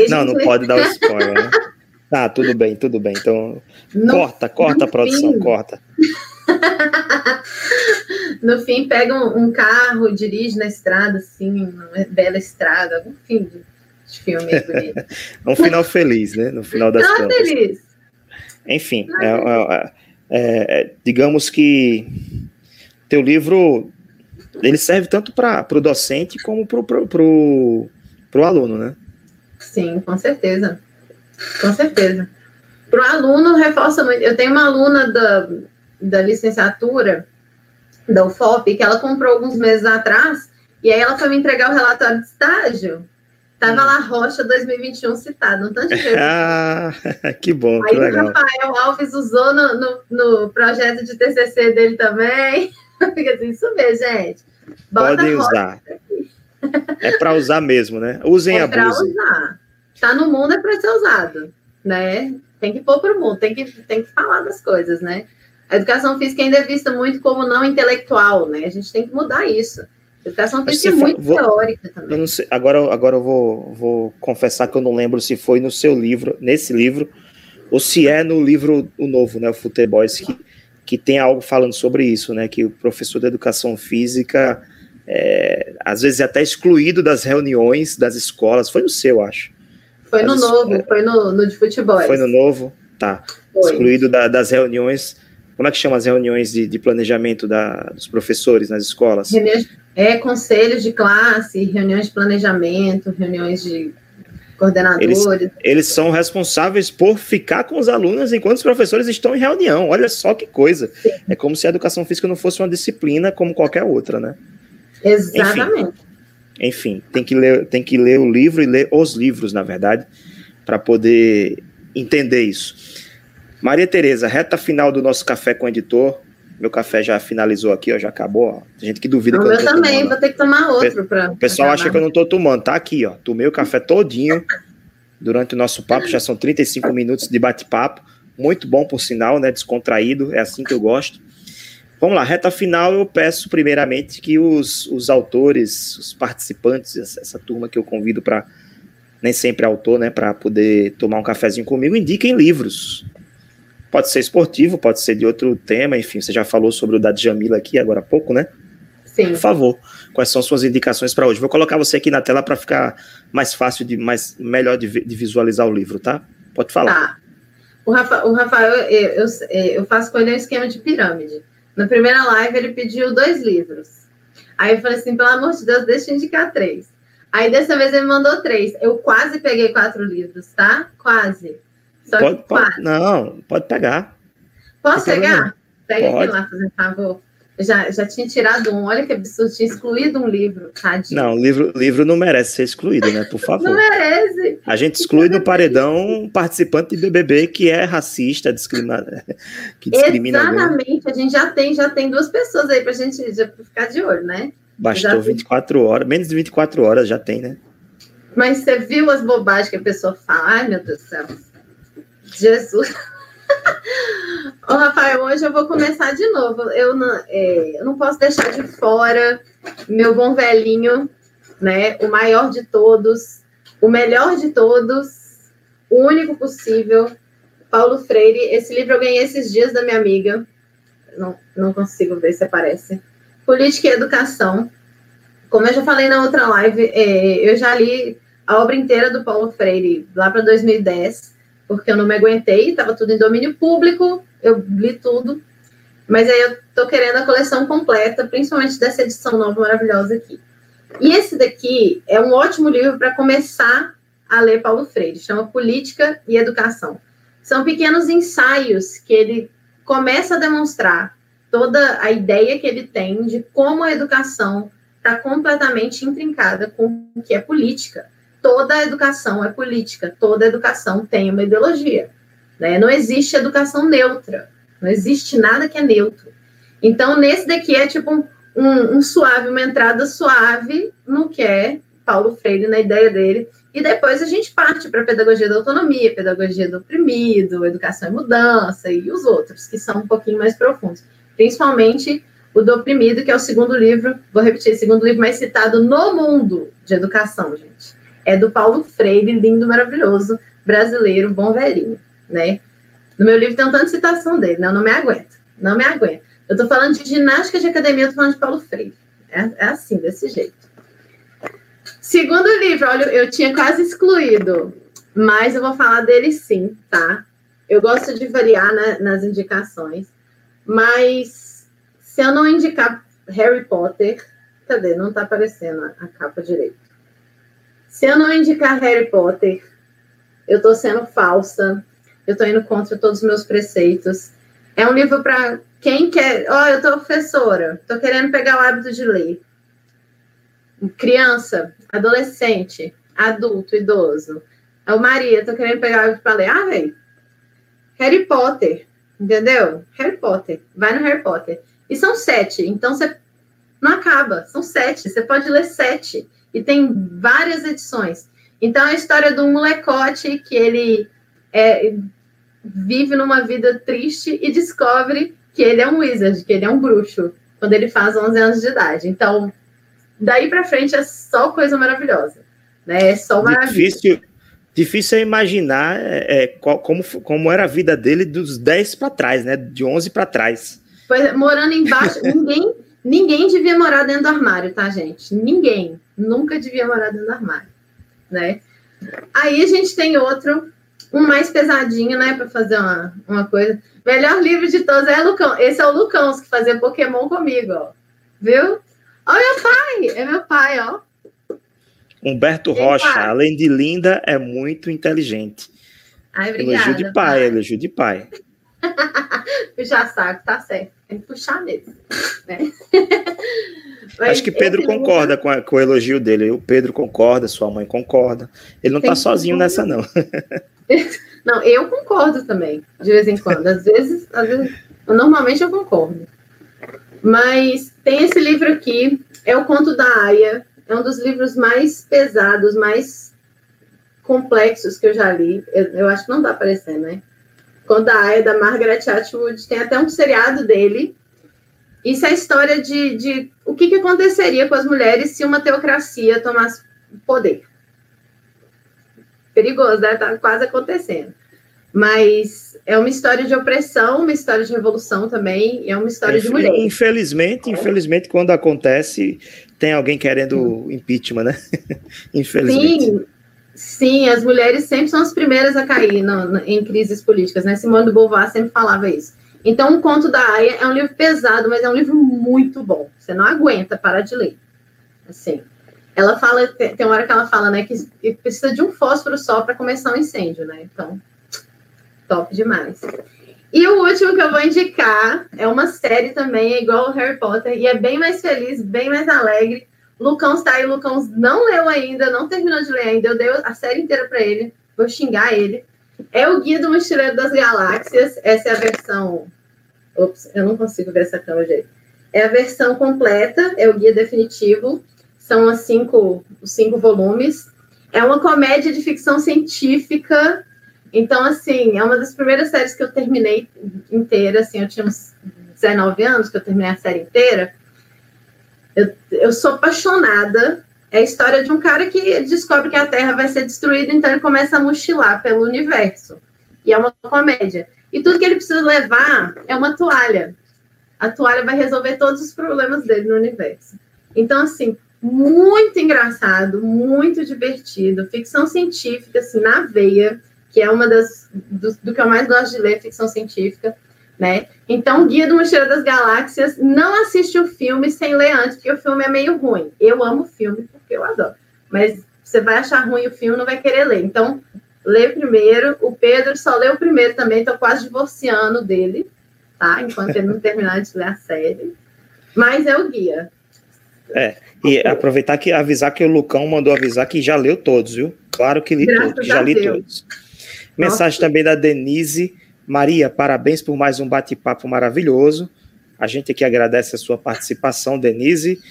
não, não pode dar o spoiler, né? Ah, tudo bem, tudo bem. Então, no, corta, corta a produção, fim, corta. no fim, pega um, um, carro, dirige na estrada, assim, uma bela estrada, algum fim de, de filme bonito. Um final feliz, né? No final das contas. feliz. Enfim, é, é, é, é, digamos que teu livro ele serve tanto para o docente como para o aluno, né? Sim, com certeza. Com certeza. Para o aluno, reforça muito. Eu tenho uma aluna da, da licenciatura, da UFOP, que ela comprou alguns meses atrás, e aí ela foi me entregar o relatório de estágio. Tava lá Rocha 2021 citado, um tanto de vezes. Ah, que bom, Aí que legal. o Rafael Alves usou no, no, no projeto de TCC dele também. Fica assim, isso mesmo, gente. Bota Podem usar. É para usar mesmo, né? Usem é a para usar. Tá no mundo é para ser usado, né? Tem que pôr para o mundo, tem que, tem que falar das coisas, né? A educação física ainda é vista muito como não intelectual, né? A gente tem que mudar isso. A educação física é muito vou, teórica também. Sei, agora, agora eu vou, vou confessar que eu não lembro se foi no seu livro, nesse livro, ou se é no livro o novo, né? O Futebol, que que tem algo falando sobre isso, né? Que o professor de educação física, é, às vezes é até excluído das reuniões das escolas. Foi no seu, acho. Foi no novo, é, foi no, no de futebol. Foi no novo, tá. Foi. Excluído da, das reuniões. Como é que chama as reuniões de, de planejamento da, dos professores nas escolas? É, conselhos de classe, reuniões de planejamento, reuniões de coordenadores. Eles, eles, são responsáveis por ficar com os alunos enquanto os professores estão em reunião. Olha só que coisa. Sim. É como se a educação física não fosse uma disciplina como qualquer outra, né? Exatamente. enfim, tem que ler, tem que ler o livro e ler os livros, na verdade, para poder entender isso. Maria Tereza, reta final do nosso café com o editor. Meu café já finalizou aqui, ó, já acabou. Ó. Tem gente que duvida o que eu meu também, tomando. vou ter que tomar outro para. O pessoal acha que eu não estou tomando, tá aqui, ó. Tomei o café todinho durante o nosso papo, já são 35 minutos de bate-papo. Muito bom, por sinal, né? Descontraído, é assim que eu gosto. Vamos lá, reta final, eu peço primeiramente que os, os autores, os participantes, essa, essa turma que eu convido para, nem sempre é autor, né, para poder tomar um cafezinho comigo, indiquem livros. Pode ser esportivo, pode ser de outro tema, enfim, você já falou sobre o da Djamila aqui agora há pouco, né? Sim. Por favor, quais são suas indicações para hoje? Vou colocar você aqui na tela para ficar mais fácil, de mais melhor de, de, visualizar o livro, tá? Pode falar. Tá. O, Rafa, o Rafael, eu, eu, eu faço com ele um esquema de pirâmide. Na primeira live, ele pediu dois livros. Aí eu falei assim: pelo amor de Deus, deixa eu indicar três. Aí dessa vez ele mandou três. Eu quase peguei quatro livros, tá? Quase. Só pode, pode não, pode pegar. Posso pegar? Pega aqui lá, por favor. Já, já tinha tirado um, olha que absurdo, tinha excluído um livro, tadinho. Não, livro, livro não merece ser excluído, né? Por favor. Não merece. A gente exclui do paredão um participante de BBB que é racista, discrimina, que discrimina. Exatamente, a gente já tem, já tem duas pessoas aí pra gente já ficar de olho, né? Bastou já 24 tem. horas, menos de 24 horas já tem, né? Mas você viu as bobagens que a pessoa fala? Ai, meu Deus do céu. Jesus. Ô, Rafael, hoje eu vou começar de novo. Eu não, é, eu não posso deixar de fora meu bom velhinho, né? O maior de todos, o melhor de todos, o único possível, Paulo Freire. Esse livro eu ganhei esses dias da minha amiga. Não, não consigo ver se aparece. Política e Educação. Como eu já falei na outra live, é, eu já li a obra inteira do Paulo Freire lá para 2010 porque eu não me aguentei, estava tudo em domínio público, eu li tudo. Mas aí eu tô querendo a coleção completa, principalmente dessa edição nova maravilhosa aqui. E esse daqui é um ótimo livro para começar a ler Paulo Freire, chama Política e Educação. São pequenos ensaios que ele começa a demonstrar toda a ideia que ele tem de como a educação está completamente intrincada com o que é política toda educação é política, toda educação tem uma ideologia. Né? Não existe educação neutra, não existe nada que é neutro. Então, nesse daqui é tipo um, um, um suave, uma entrada suave no que é Paulo Freire, na ideia dele, e depois a gente parte para a pedagogia da autonomia, pedagogia do oprimido, educação e mudança, e os outros, que são um pouquinho mais profundos. Principalmente o do oprimido, que é o segundo livro, vou repetir, segundo livro mais citado no mundo de educação, gente é do Paulo Freire, lindo, maravilhoso, brasileiro, bom velhinho, né? No meu livro tem de citação dele, né? Eu não me aguento, não me aguento. Eu tô falando de ginástica de academia, eu tô falando de Paulo Freire. É, é assim, desse jeito. Segundo livro, olha, eu tinha quase excluído, mas eu vou falar dele sim, tá? Eu gosto de variar né, nas indicações, mas se eu não indicar Harry Potter, cadê? Não tá aparecendo a, a capa direito. Se eu não indicar Harry Potter, eu estou sendo falsa, eu estou indo contra todos os meus preceitos. É um livro para quem quer. Ó, oh, eu tô professora, tô querendo pegar o hábito de ler. Criança, adolescente, adulto, idoso. É o Maria, tô querendo pegar o hábito para ler. Ah, velho. Harry Potter, entendeu? Harry Potter. Vai no Harry Potter. E são sete, então você não acaba. São sete. Você pode ler sete e tem várias edições. Então, é a história de um molecote que ele é, vive numa vida triste e descobre que ele é um wizard, que ele é um bruxo, quando ele faz 11 anos de idade. Então, daí para frente é só coisa maravilhosa. Né? É só maravilha. Difícil, difícil é imaginar é, qual, como, como era a vida dele dos 10 para trás, né? De 11 para trás. Pois, morando embaixo, ninguém, ninguém devia morar dentro do armário, tá, gente? Ninguém nunca devia morar dentro do armário, né? Aí a gente tem outro, um mais pesadinho, né, para fazer uma, uma coisa. Melhor livro de todos é Lucão. Esse é o Lucão, que fazia Pokémon comigo, ó. Viu? Ó, meu pai, é meu pai, ó. Humberto Rocha, pai. além de linda, é muito inteligente. Ai, obrigada, elogio de pai, pai, elogio de pai. Puxar saco, tá certo. Tem que puxar mesmo. Né? Acho que Pedro concorda com, a, com, o elogio dele. O Pedro concorda, sua mãe concorda. Ele não Tem tá sozinho nessa, não. Não, eu concordo também, de vez em quando. Às vezes, às vezes normalmente eu concordo. Mas tem esse livro aqui, é o Conto da Aya. É um dos livros mais pesados, mais complexos que eu já li. Eu, eu acho que não está aparecendo, né? Conto da Aya, da Margaret Atwood. Tem até um seriado dele. Isso é a história de, de o que, que aconteceria com as mulheres se uma teocracia tomasse poder perigoso, né? Tá quase acontecendo. Mas é uma história de opressão, uma história de revolução também, é uma história de mulher. Infelizmente, infelizmente, quando acontece, tem alguém querendo impeachment, né? infelizmente. Sim, sim, as mulheres sempre são as primeiras a cair no, no, em crises políticas, né? Simone de Beauvoir sempre falava isso. Então, o Conto da Aya é um livro pesado, mas é um livro muito bom. Você não aguenta parar de ler. Assim, ela fala, tem uma hora que ela fala, né, que precisa de um fósforo só para começar um incêndio, né? Então, top demais. E o último que eu vou indicar é uma série também, é igual o Harry Potter, e é bem mais feliz, bem mais alegre. Lucão está aí, Lucão não leu ainda, não terminou de ler ainda, eu dei a série inteira para ele, vou xingar ele. É o Guia do Mochileiro das Galáxias, essa é a versão. Ops, eu não consigo ver essa câmera, gente. É a versão completa, é o guia definitivo. São as cinco, os cinco volumes. É uma comédia de ficção científica. Então, assim, é uma das primeiras séries que eu terminei inteira. Assim, eu tinha uns 19 anos que eu terminei a série inteira. Eu, eu sou apaixonada. É a história de um cara que descobre que a Terra vai ser destruída, então ele começa a mochilar pelo universo. E é uma comédia. E tudo que ele precisa levar é uma toalha. A toalha vai resolver todos os problemas dele no universo. Então, assim, muito engraçado, muito divertido, ficção científica, assim, na veia, que é uma das do, do, que eu mais gosto de ler, ficção científica, né? Então, Guia do Mochileiro das Galáxias, não assiste o filme sem ler antes, porque o filme é meio ruim. Eu amo filme porque eu adoro, mas você vai achar ruim o filme, não vai querer ler. Então, lê primeiro. O Pedro só leu o primeiro também, estou quase divorciando dele, tá? Enquanto ele não terminar de ler a série. Mas é o guia. É, e aproveitar que avisar que o Lucão mandou avisar que já leu todos, viu? Claro que li Graças todos, já li Deus. todos. Mensagem Nossa. também da Denise. Maria, parabéns por mais um bate-papo maravilhoso. A gente aqui agradece a sua participação, Denise.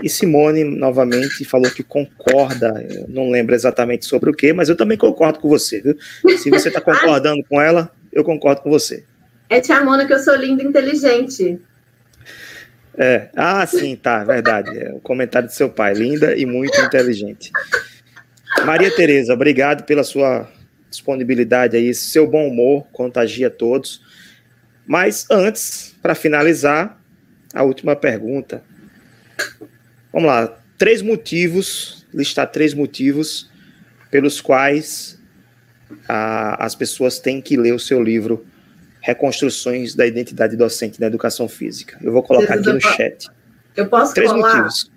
E Simone, novamente, falou que concorda, não lembro exatamente sobre o que, mas eu também concordo com você, viu? Se você está concordando com ela, eu concordo com você. É Tia Mona que eu sou linda e inteligente. É. Ah, sim, tá, verdade. É o comentário do seu pai, linda e muito inteligente. Maria Tereza, obrigado pela sua disponibilidade aí, seu bom humor contagia todos. Mas antes, para finalizar, a última pergunta. Vamos lá, três motivos, listar três motivos pelos quais a, as pessoas têm que ler o seu livro reconstruções da identidade docente na educação física. Eu vou colocar aqui no chat. Eu posso Três colar? motivos.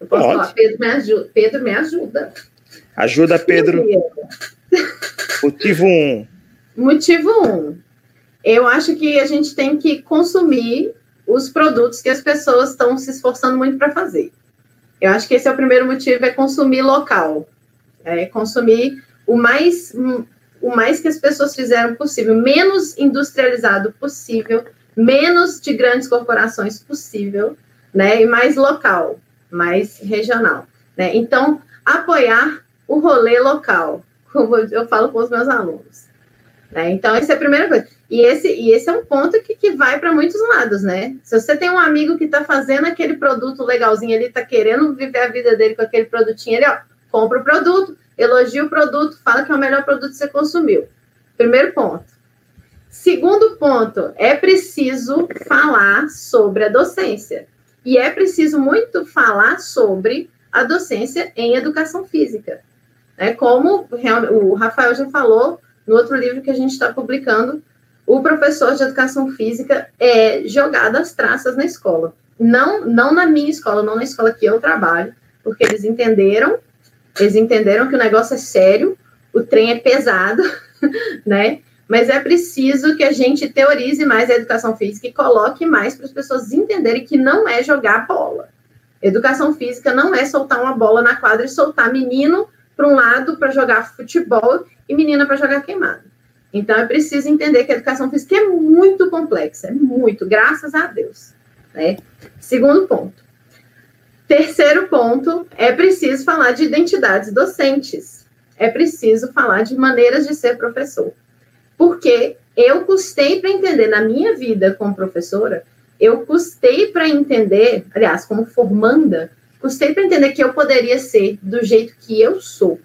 Eu posso Pode. falar, Pedro me ajuda. Pedro me ajuda. Ajuda, Pedro. Motivo 1. Um. Motivo 1. Um. Eu acho que a gente tem que consumir os produtos que as pessoas estão se esforçando muito para fazer. Eu acho que esse é o primeiro motivo, é consumir local. É consumir o mais o mais que as pessoas fizeram possível, menos industrializado possível, menos de grandes corporações possível, né? E mais local, mais regional, né? Então, apoiar o rolê local, como eu falo com os meus alunos. Né? Então, essa é a primeira coisa. E esse, e esse é um ponto que, que vai para muitos lados, né? Se você tem um amigo que está fazendo aquele produto legalzinho, ele está querendo viver a vida dele com aquele produtinho, ele ó, compra o produto, elogia o produto, fala que é o melhor produto que você consumiu. Primeiro ponto. Segundo ponto, é preciso falar sobre a docência. E é preciso muito falar sobre a docência em educação física. É como o Rafael já falou no outro livro que a gente está publicando, o professor de educação física é jogado às traças na escola. Não, não na minha escola, não na escola que eu trabalho, porque eles entenderam eles entenderam que o negócio é sério, o trem é pesado, né? mas é preciso que a gente teorize mais a educação física e coloque mais para as pessoas entenderem que não é jogar bola. Educação física não é soltar uma bola na quadra e soltar menino para um lado para jogar futebol e menina para jogar queimado. Então é preciso entender que a educação física é muito complexa, é muito, graças a Deus. Né? Segundo ponto. Terceiro ponto, é preciso falar de identidades docentes. É preciso falar de maneiras de ser professor. Porque eu custei para entender na minha vida como professora, eu custei para entender, aliás, como formanda, custei para entender que eu poderia ser do jeito que eu sou.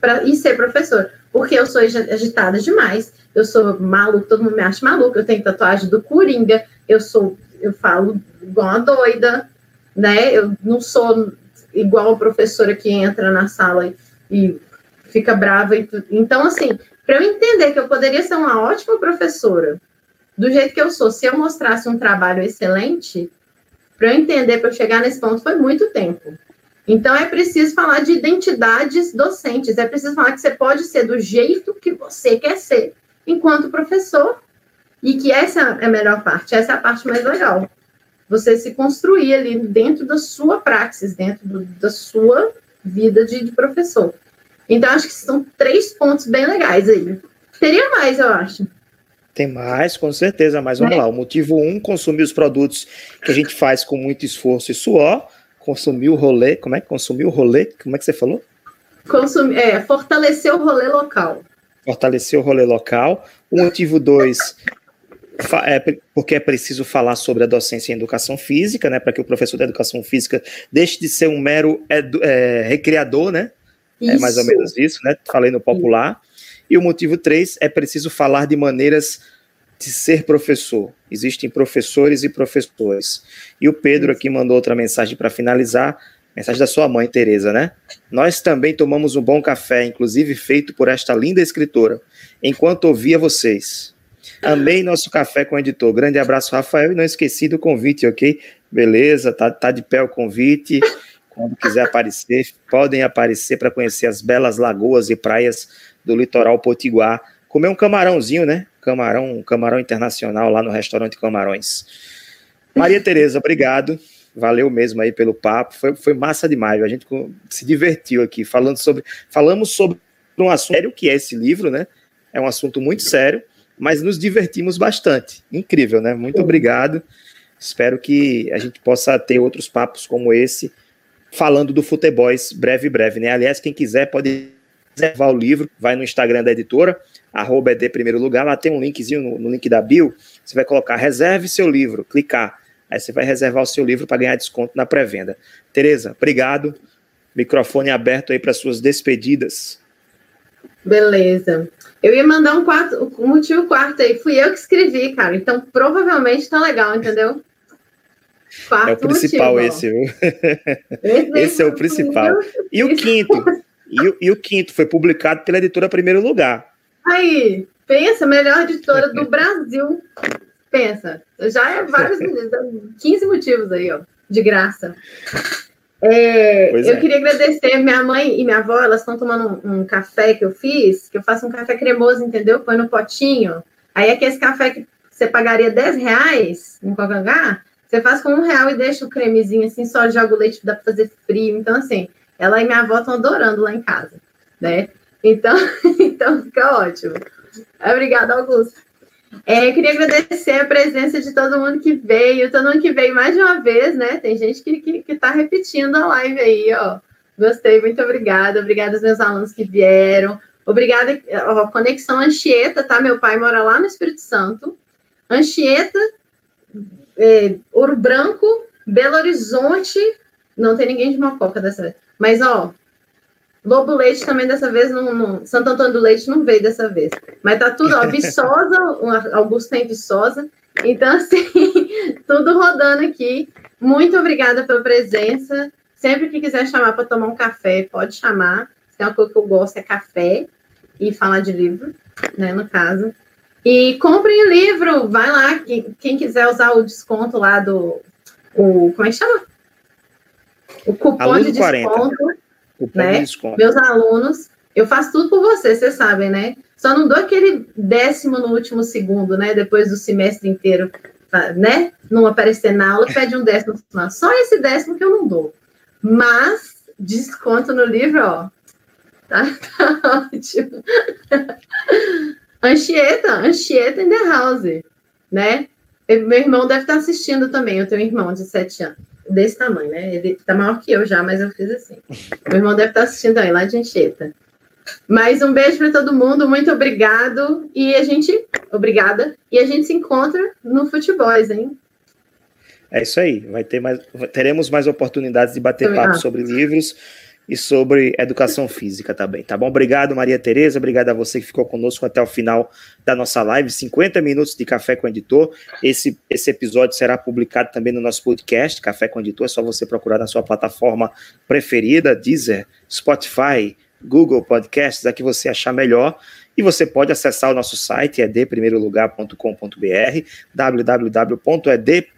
Para e ser professor, porque eu sou agitada demais, eu sou maluco, todo mundo me acha maluco, eu tenho tatuagem do Coringa, eu sou, eu falo igual uma doida, né? Eu não sou igual a professora que entra na sala e, e fica brava e então assim, para eu entender que eu poderia ser uma ótima professora, do jeito que eu sou, se eu mostrasse um trabalho excelente, para eu entender, para eu chegar nesse ponto, foi muito tempo. Então, é preciso falar de identidades docentes, é preciso falar que você pode ser do jeito que você quer ser, enquanto professor, e que essa é a melhor parte, essa é a parte mais legal. Você se construir ali dentro da sua praxis, dentro do, da sua vida de, de professor. Então, acho que são três pontos bem legais aí. Teria mais, eu acho. Tem mais, com certeza, mas vamos é. lá. O motivo um, consumir os produtos que a gente faz com muito esforço e suor. Consumir o rolê, como é que consumir o rolê? Como é que você falou? Consumir, é, fortalecer o rolê local. Fortalecer o rolê local. O motivo dois, é porque é preciso falar sobre a docência em educação física, né? Para que o professor da educação física deixe de ser um mero edu, é, recreador, né? Isso. É mais ou menos isso, né? Falei no popular. E o motivo três é preciso falar de maneiras de ser professor. Existem professores e professores. E o Pedro aqui mandou outra mensagem para finalizar, mensagem da sua mãe, Tereza, né? Nós também tomamos um bom café, inclusive feito por esta linda escritora, enquanto ouvia vocês. Amei nosso café com o editor. Grande abraço, Rafael, e não esqueci do convite, ok? Beleza, tá, tá de pé o convite. Quando quiser aparecer, podem aparecer para conhecer as belas lagoas e praias do litoral potiguar. Comer um camarãozinho, né? Camarão, um camarão internacional lá no restaurante Camarões. Maria Tereza, obrigado. Valeu mesmo aí pelo papo. Foi, foi massa demais. A gente se divertiu aqui falando sobre. Falamos sobre um assunto sério que é esse livro, né? É um assunto muito sério, mas nos divertimos bastante. Incrível, né? Muito obrigado. Espero que a gente possa ter outros papos como esse falando do Futeboys breve, breve, né? Aliás, quem quiser pode reservar o livro, vai no Instagram da editora, arroba ED Primeiro Lugar, lá tem um linkzinho no, no link da bio, você vai colocar reserve seu livro, clicar, aí você vai reservar o seu livro para ganhar desconto na pré-venda. Tereza, obrigado, microfone aberto aí para suas despedidas. Beleza. Eu ia mandar um quarto, um motivo quarto aí, fui eu que escrevi, cara, então provavelmente tá legal, entendeu? Quarto é o principal motivo, esse, viu? Esse, esse é o principal. E o quinto? E, e, o quinto foi publicado pela editora Primeiro Lugar. Aí, pensa, melhor editora do Brasil. Pensa, já é vários, 15 motivos aí, ó, de graça. É, eu é. queria agradecer minha mãe e minha avó, elas estão tomando um, um, café que eu fiz, que eu faço um café cremoso, entendeu? Põe no potinho. Aí aquele café que você pagaria 10 reais em qualquer lugar, você faz com um real e deixa o cremezinho assim, só joga o leite, dá para fazer frio. Então, assim, ela e minha avó estão adorando lá em casa, né? Então, então fica ótimo. Obrigada, Augusto. É, queria agradecer a presença de todo mundo que veio, todo mundo que veio mais de uma vez, né? Tem gente que, que, que tá repetindo a live aí, ó. Gostei, muito obrigada. Obrigada aos meus alunos que vieram. Obrigada, ó, Conexão Anchieta, tá? Meu pai mora lá no Espírito Santo. Anchieta, é, Ouro Branco, Belo Horizonte. Não tem ninguém de Mococa dessa vez. Mas, ó, Lobo Leite também dessa vez não, não, Santo Antônio do Leite não veio dessa vez. Mas tá tudo, ó, Viçosa, Augusto tem Viçosa. Então, assim, tudo rodando aqui. Muito obrigada pela presença. Sempre que quiser chamar para tomar um café, pode chamar. Se tem uma coisa que eu gosto é café e falar de livro, né, no caso. E comprem o livro, vai lá, quem, quem quiser usar o desconto lá do. O, como é que chama? O cupom Aluno de desconto. 40. Cupom né? de desconto. Meus alunos, Eu faço tudo por você, vocês sabem, né? Só não dou aquele décimo no último segundo, né? Depois do semestre inteiro, né? Não aparecer na aula, pede um décimo no final. Só esse décimo que eu não dou. Mas desconto no livro, ó. Tá, tá ótimo. Anchieta, Anchieta in the house, né? Meu irmão deve estar assistindo também. Eu tenho um irmão de sete anos, desse tamanho, né? Ele tá maior que eu já, mas eu fiz assim. Meu irmão deve estar assistindo aí, lá de Anchieta. Mas um beijo para todo mundo, muito obrigado. E a gente, obrigada. E a gente se encontra no Futebol, hein? É isso aí. Vai ter mais, teremos mais oportunidades de bater papo sobre livros e sobre educação física também, tá bom? Obrigado, Maria Tereza, obrigado a você que ficou conosco até o final da nossa live, 50 minutos de Café com o Editor. Esse, esse episódio será publicado também no nosso podcast, Café com o Editor, é só você procurar na sua plataforma preferida, Deezer, Spotify, Google Podcasts, a que você achar melhor. E você pode acessar o nosso site, edprimeirolugar.com.br, www.ed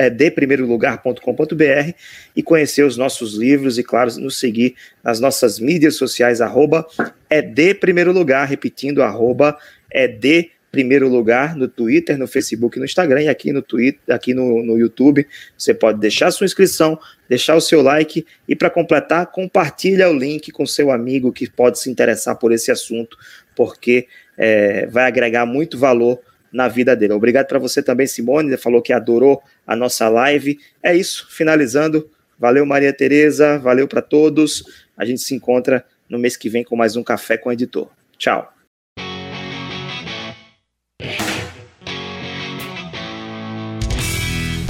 é deprimeirolugar.com.br e conhecer os nossos livros e, claro, nos seguir nas nossas mídias sociais, arroba é de primeiro lugar, repetindo, arroba é de primeiro lugar no Twitter, no Facebook, no Instagram e aqui no Twitter, aqui no, no YouTube. Você pode deixar sua inscrição, deixar o seu like e para completar, compartilha o link com seu amigo que pode se interessar por esse assunto, porque é, vai agregar muito valor na vida dele. Obrigado para você também, Simone, falou que adorou a nossa live. É isso, finalizando. Valeu, Maria Tereza, valeu para todos. A gente se encontra no mês que vem com mais um Café com o Editor. Tchau.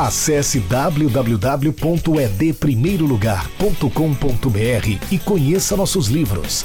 Acesse www.edprimeirolugar.com.br e conheça nossos livros.